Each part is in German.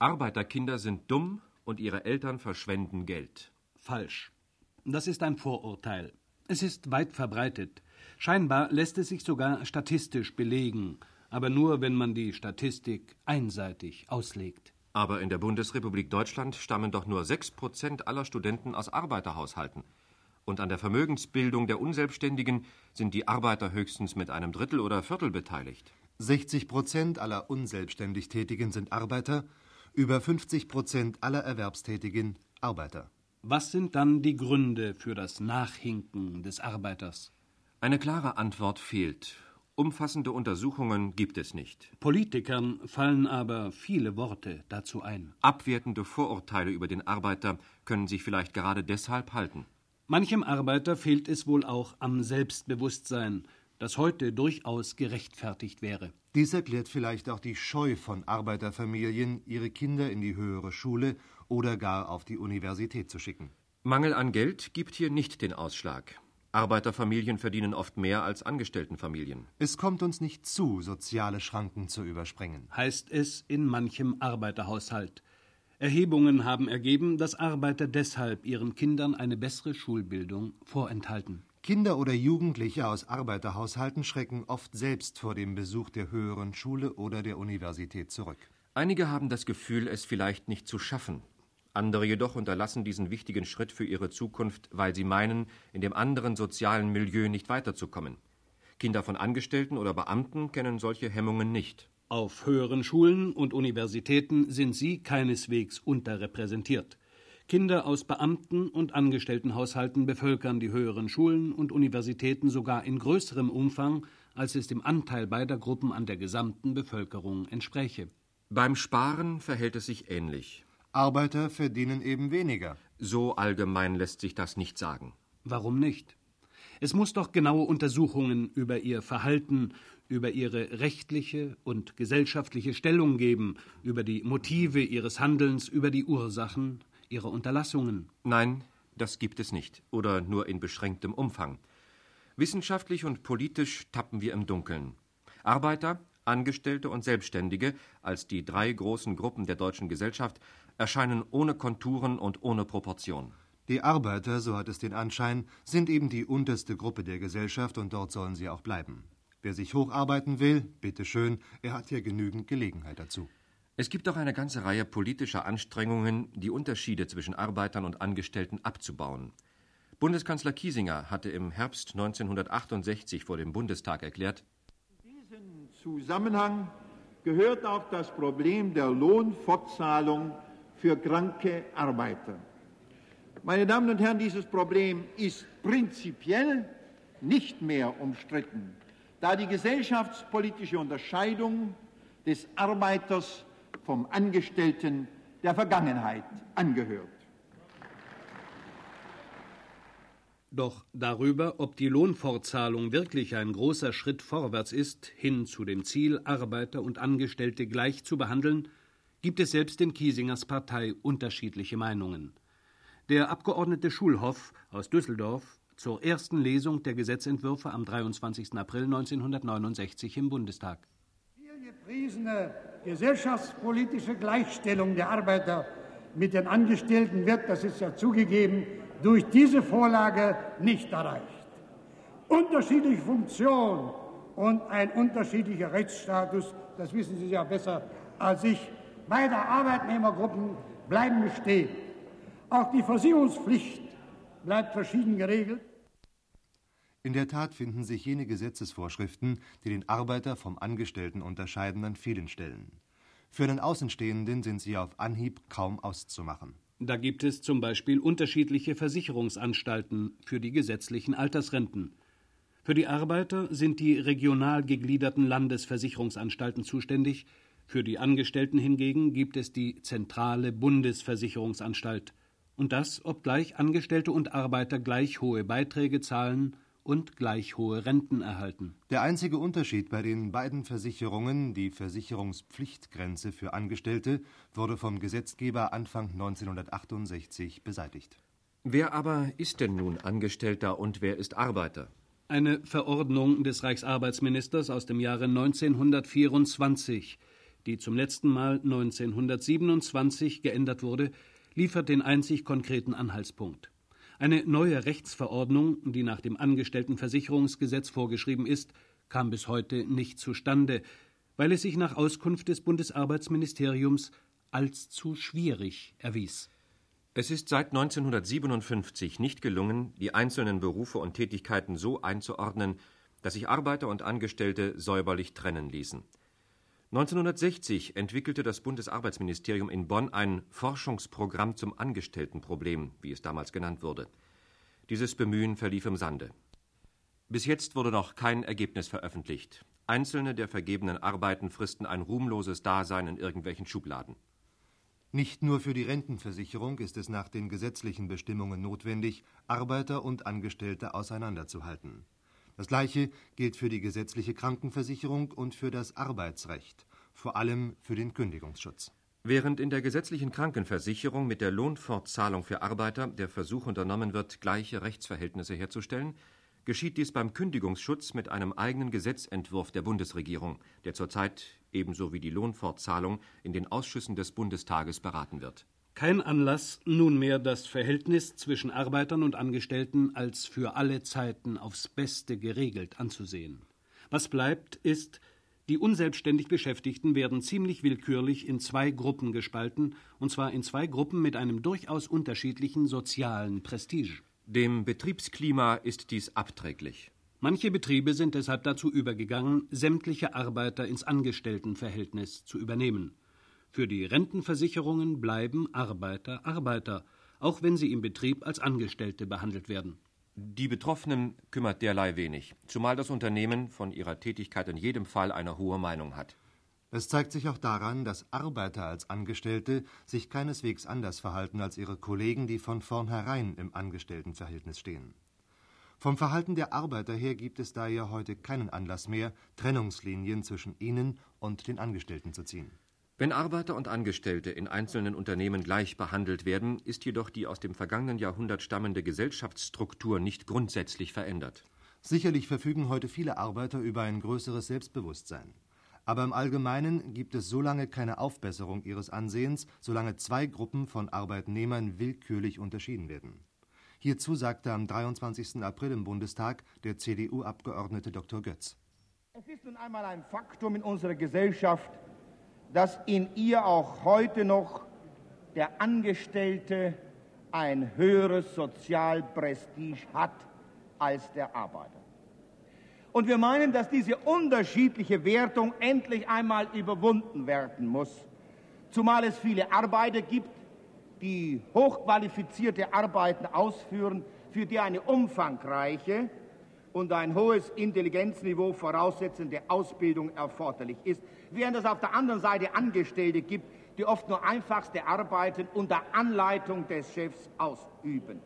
Arbeiterkinder sind dumm und ihre Eltern verschwenden Geld. Falsch. Das ist ein Vorurteil. Es ist weit verbreitet. Scheinbar lässt es sich sogar statistisch belegen, aber nur, wenn man die Statistik einseitig auslegt. Aber in der Bundesrepublik Deutschland stammen doch nur 6 Prozent aller Studenten aus Arbeiterhaushalten. Und an der Vermögensbildung der Unselbstständigen sind die Arbeiter höchstens mit einem Drittel oder Viertel beteiligt. 60 Prozent aller unselbstständig Tätigen sind Arbeiter, über 50 Prozent aller Erwerbstätigen Arbeiter. Was sind dann die Gründe für das Nachhinken des Arbeiters? Eine klare Antwort fehlt. Umfassende Untersuchungen gibt es nicht. Politikern fallen aber viele Worte dazu ein. Abwertende Vorurteile über den Arbeiter können sich vielleicht gerade deshalb halten. Manchem Arbeiter fehlt es wohl auch am Selbstbewusstsein, das heute durchaus gerechtfertigt wäre. Dies erklärt vielleicht auch die Scheu von Arbeiterfamilien, ihre Kinder in die höhere Schule oder gar auf die Universität zu schicken. Mangel an Geld gibt hier nicht den Ausschlag. Arbeiterfamilien verdienen oft mehr als Angestelltenfamilien. Es kommt uns nicht zu, soziale Schranken zu überspringen. Heißt es in manchem Arbeiterhaushalt. Erhebungen haben ergeben, dass Arbeiter deshalb ihren Kindern eine bessere Schulbildung vorenthalten. Kinder oder Jugendliche aus Arbeiterhaushalten schrecken oft selbst vor dem Besuch der höheren Schule oder der Universität zurück. Einige haben das Gefühl, es vielleicht nicht zu schaffen. Andere jedoch unterlassen diesen wichtigen Schritt für ihre Zukunft, weil sie meinen, in dem anderen sozialen Milieu nicht weiterzukommen. Kinder von Angestellten oder Beamten kennen solche Hemmungen nicht. Auf höheren Schulen und Universitäten sind sie keineswegs unterrepräsentiert. Kinder aus Beamten und Angestelltenhaushalten bevölkern die höheren Schulen und Universitäten sogar in größerem Umfang, als es dem Anteil beider Gruppen an der gesamten Bevölkerung entspräche. Beim Sparen verhält es sich ähnlich. Arbeiter verdienen eben weniger. So allgemein lässt sich das nicht sagen. Warum nicht? Es muss doch genaue Untersuchungen über ihr Verhalten, über ihre rechtliche und gesellschaftliche Stellung geben, über die Motive ihres Handelns, über die Ursachen ihrer Unterlassungen. Nein, das gibt es nicht, oder nur in beschränktem Umfang. Wissenschaftlich und politisch tappen wir im Dunkeln. Arbeiter, Angestellte und Selbstständige als die drei großen Gruppen der deutschen Gesellschaft erscheinen ohne Konturen und ohne Proportion. Die Arbeiter, so hat es den Anschein, sind eben die unterste Gruppe der Gesellschaft und dort sollen sie auch bleiben. Wer sich hocharbeiten will, bitteschön, er hat hier genügend Gelegenheit dazu. Es gibt auch eine ganze Reihe politischer Anstrengungen, die Unterschiede zwischen Arbeitern und Angestellten abzubauen. Bundeskanzler Kiesinger hatte im Herbst 1968 vor dem Bundestag erklärt, In diesen Zusammenhang gehört auch das Problem der Lohnfortzahlung für kranke Arbeiter. Meine Damen und Herren, dieses Problem ist prinzipiell nicht mehr umstritten, da die gesellschaftspolitische Unterscheidung des Arbeiters vom Angestellten der Vergangenheit angehört. Doch darüber, ob die Lohnfortzahlung wirklich ein großer Schritt vorwärts ist, hin zu dem Ziel, Arbeiter und Angestellte gleich zu behandeln, gibt es selbst in Kiesingers Partei unterschiedliche Meinungen. Der Abgeordnete Schulhoff aus Düsseldorf zur ersten Lesung der Gesetzentwürfe am 23. April 1969 im Bundestag. Die gepriesene gesellschaftspolitische Gleichstellung der Arbeiter mit den Angestellten wird, das ist ja zugegeben, durch diese Vorlage nicht erreicht. Unterschiedliche Funktion und ein unterschiedlicher Rechtsstatus, das wissen Sie ja besser als ich, beider Arbeitnehmergruppen bleiben bestehen. Auch die Versicherungspflicht bleibt verschieden geregelt. In der Tat finden sich jene Gesetzesvorschriften, die den Arbeiter vom Angestellten unterscheiden, an vielen Stellen. Für einen Außenstehenden sind sie auf Anhieb kaum auszumachen. Da gibt es zum Beispiel unterschiedliche Versicherungsanstalten für die gesetzlichen Altersrenten. Für die Arbeiter sind die regional gegliederten Landesversicherungsanstalten zuständig, für die Angestellten hingegen gibt es die zentrale Bundesversicherungsanstalt. Und das, obgleich Angestellte und Arbeiter gleich hohe Beiträge zahlen und gleich hohe Renten erhalten. Der einzige Unterschied bei den beiden Versicherungen, die Versicherungspflichtgrenze für Angestellte, wurde vom Gesetzgeber Anfang 1968 beseitigt. Wer aber ist denn nun Angestellter und wer ist Arbeiter? Eine Verordnung des Reichsarbeitsministers aus dem Jahre 1924 die zum letzten Mal 1927 geändert wurde, liefert den einzig konkreten Anhaltspunkt. Eine neue Rechtsverordnung, die nach dem Angestelltenversicherungsgesetz vorgeschrieben ist, kam bis heute nicht zustande, weil es sich nach Auskunft des Bundesarbeitsministeriums als zu schwierig erwies. Es ist seit 1957 nicht gelungen, die einzelnen Berufe und Tätigkeiten so einzuordnen, dass sich Arbeiter und Angestellte säuberlich trennen ließen. 1960 entwickelte das Bundesarbeitsministerium in Bonn ein Forschungsprogramm zum Angestelltenproblem, wie es damals genannt wurde. Dieses Bemühen verlief im Sande. Bis jetzt wurde noch kein Ergebnis veröffentlicht. Einzelne der vergebenen Arbeiten fristen ein ruhmloses Dasein in irgendwelchen Schubladen. Nicht nur für die Rentenversicherung ist es nach den gesetzlichen Bestimmungen notwendig, Arbeiter und Angestellte auseinanderzuhalten. Das Gleiche gilt für die gesetzliche Krankenversicherung und für das Arbeitsrecht, vor allem für den Kündigungsschutz. Während in der gesetzlichen Krankenversicherung mit der Lohnfortzahlung für Arbeiter der Versuch unternommen wird, gleiche Rechtsverhältnisse herzustellen, geschieht dies beim Kündigungsschutz mit einem eigenen Gesetzentwurf der Bundesregierung, der zurzeit ebenso wie die Lohnfortzahlung in den Ausschüssen des Bundestages beraten wird. Kein Anlass, nunmehr das Verhältnis zwischen Arbeitern und Angestellten als für alle Zeiten aufs Beste geregelt anzusehen. Was bleibt, ist, die unselbstständig Beschäftigten werden ziemlich willkürlich in zwei Gruppen gespalten, und zwar in zwei Gruppen mit einem durchaus unterschiedlichen sozialen Prestige. Dem Betriebsklima ist dies abträglich. Manche Betriebe sind deshalb dazu übergegangen, sämtliche Arbeiter ins Angestelltenverhältnis zu übernehmen. Für die Rentenversicherungen bleiben Arbeiter Arbeiter, auch wenn sie im Betrieb als Angestellte behandelt werden. Die Betroffenen kümmert derlei wenig, zumal das Unternehmen von ihrer Tätigkeit in jedem Fall eine hohe Meinung hat. Es zeigt sich auch daran, dass Arbeiter als Angestellte sich keineswegs anders verhalten als ihre Kollegen, die von vornherein im Angestelltenverhältnis stehen. Vom Verhalten der Arbeiter her gibt es daher heute keinen Anlass mehr, Trennungslinien zwischen ihnen und den Angestellten zu ziehen. Wenn Arbeiter und Angestellte in einzelnen Unternehmen gleich behandelt werden, ist jedoch die aus dem vergangenen Jahrhundert stammende Gesellschaftsstruktur nicht grundsätzlich verändert. Sicherlich verfügen heute viele Arbeiter über ein größeres Selbstbewusstsein. Aber im Allgemeinen gibt es so lange keine Aufbesserung ihres Ansehens, solange zwei Gruppen von Arbeitnehmern willkürlich unterschieden werden. Hierzu sagte am 23. April im Bundestag der CDU-Abgeordnete Dr. Götz. Es ist nun einmal ein Faktum in unserer Gesellschaft, dass in ihr auch heute noch der Angestellte ein höheres Sozialprestige hat als der Arbeiter. Und wir meinen, dass diese unterschiedliche Wertung endlich einmal überwunden werden muss, zumal es viele Arbeiter gibt, die hochqualifizierte Arbeiten ausführen, für die eine umfangreiche und ein hohes Intelligenzniveau voraussetzende Ausbildung erforderlich ist, während es auf der anderen Seite Angestellte gibt, die oft nur einfachste Arbeiten unter Anleitung des Chefs ausüben.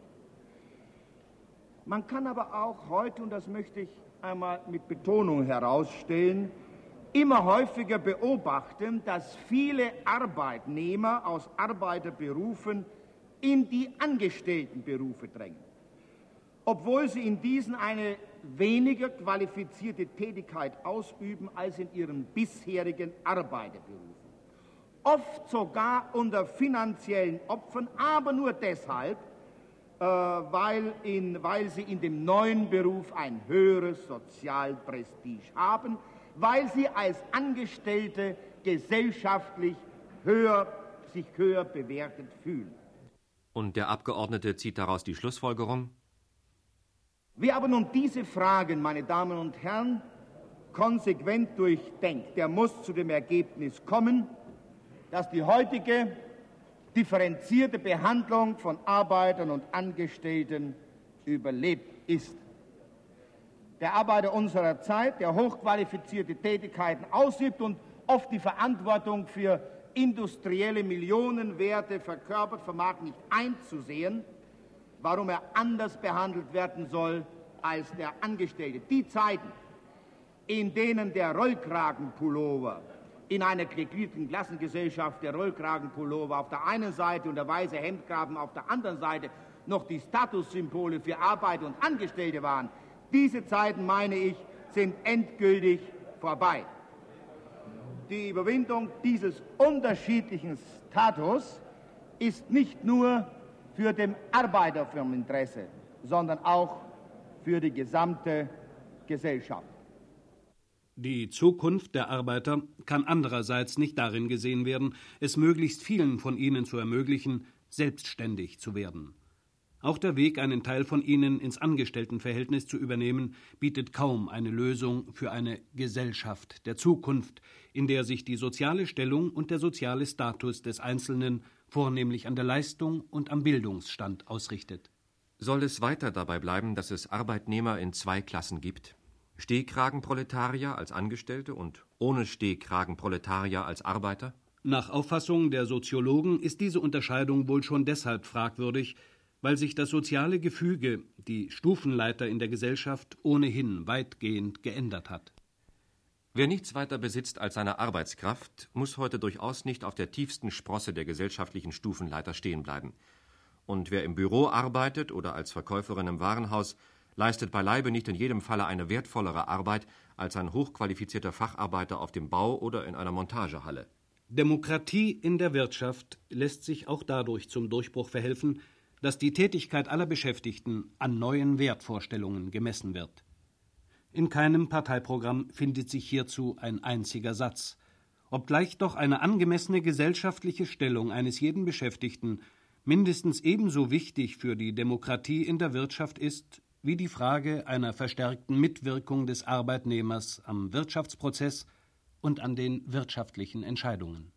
Man kann aber auch heute, und das möchte ich einmal mit Betonung herausstellen, immer häufiger beobachten, dass viele Arbeitnehmer aus Arbeiterberufen in die Angestelltenberufe drängen, obwohl sie in diesen eine weniger qualifizierte Tätigkeit ausüben als in ihren bisherigen Arbeiterberufen. Oft sogar unter finanziellen Opfern, aber nur deshalb, äh, weil, in, weil sie in dem neuen Beruf ein höheres Sozialprestige haben, weil sie als Angestellte gesellschaftlich höher, sich höher bewertet fühlen. Und der Abgeordnete zieht daraus die Schlussfolgerung? Wer aber nun diese Fragen, meine Damen und Herren, konsequent durchdenkt, der muss zu dem Ergebnis kommen, dass die heutige differenzierte Behandlung von Arbeitern und Angestellten überlebt ist. Der Arbeiter unserer Zeit, der hochqualifizierte Tätigkeiten ausübt und oft die Verantwortung für industrielle Millionenwerte verkörpert, vermag nicht einzusehen, warum er anders behandelt werden soll als der Angestellte. Die Zeiten, in denen der Rollkragenpullover in einer gegliederten Klassengesellschaft der Rollkragenpullover auf der einen Seite und der weiße Hemdgraben auf der anderen Seite noch die Statussymbole für Arbeit und Angestellte waren, diese Zeiten, meine ich, sind endgültig vorbei. die Überwindung dieses unterschiedlichen Status ist nicht nur für den Arbeiterfirmeninteresse, sondern auch für die gesamte Gesellschaft. Die Zukunft der Arbeiter kann andererseits nicht darin gesehen werden, es möglichst vielen von ihnen zu ermöglichen, selbstständig zu werden. Auch der Weg, einen Teil von ihnen ins Angestelltenverhältnis zu übernehmen, bietet kaum eine Lösung für eine Gesellschaft der Zukunft, in der sich die soziale Stellung und der soziale Status des Einzelnen vornehmlich an der Leistung und am Bildungsstand ausrichtet. Soll es weiter dabei bleiben, dass es Arbeitnehmer in zwei Klassen gibt? Stehkragenproletarier als Angestellte und ohne Stehkragenproletarier als Arbeiter? Nach Auffassung der Soziologen ist diese Unterscheidung wohl schon deshalb fragwürdig, weil sich das soziale Gefüge, die Stufenleiter in der Gesellschaft ohnehin weitgehend geändert hat. Wer nichts weiter besitzt als seine Arbeitskraft, muss heute durchaus nicht auf der tiefsten Sprosse der gesellschaftlichen Stufenleiter stehen bleiben. Und wer im Büro arbeitet oder als Verkäuferin im Warenhaus, leistet beileibe nicht in jedem Falle eine wertvollere Arbeit als ein hochqualifizierter Facharbeiter auf dem Bau oder in einer Montagehalle. Demokratie in der Wirtschaft lässt sich auch dadurch zum Durchbruch verhelfen, dass die Tätigkeit aller Beschäftigten an neuen Wertvorstellungen gemessen wird. In keinem Parteiprogramm findet sich hierzu ein einziger Satz, obgleich doch eine angemessene gesellschaftliche Stellung eines jeden Beschäftigten mindestens ebenso wichtig für die Demokratie in der Wirtschaft ist wie die Frage einer verstärkten Mitwirkung des Arbeitnehmers am Wirtschaftsprozess und an den wirtschaftlichen Entscheidungen.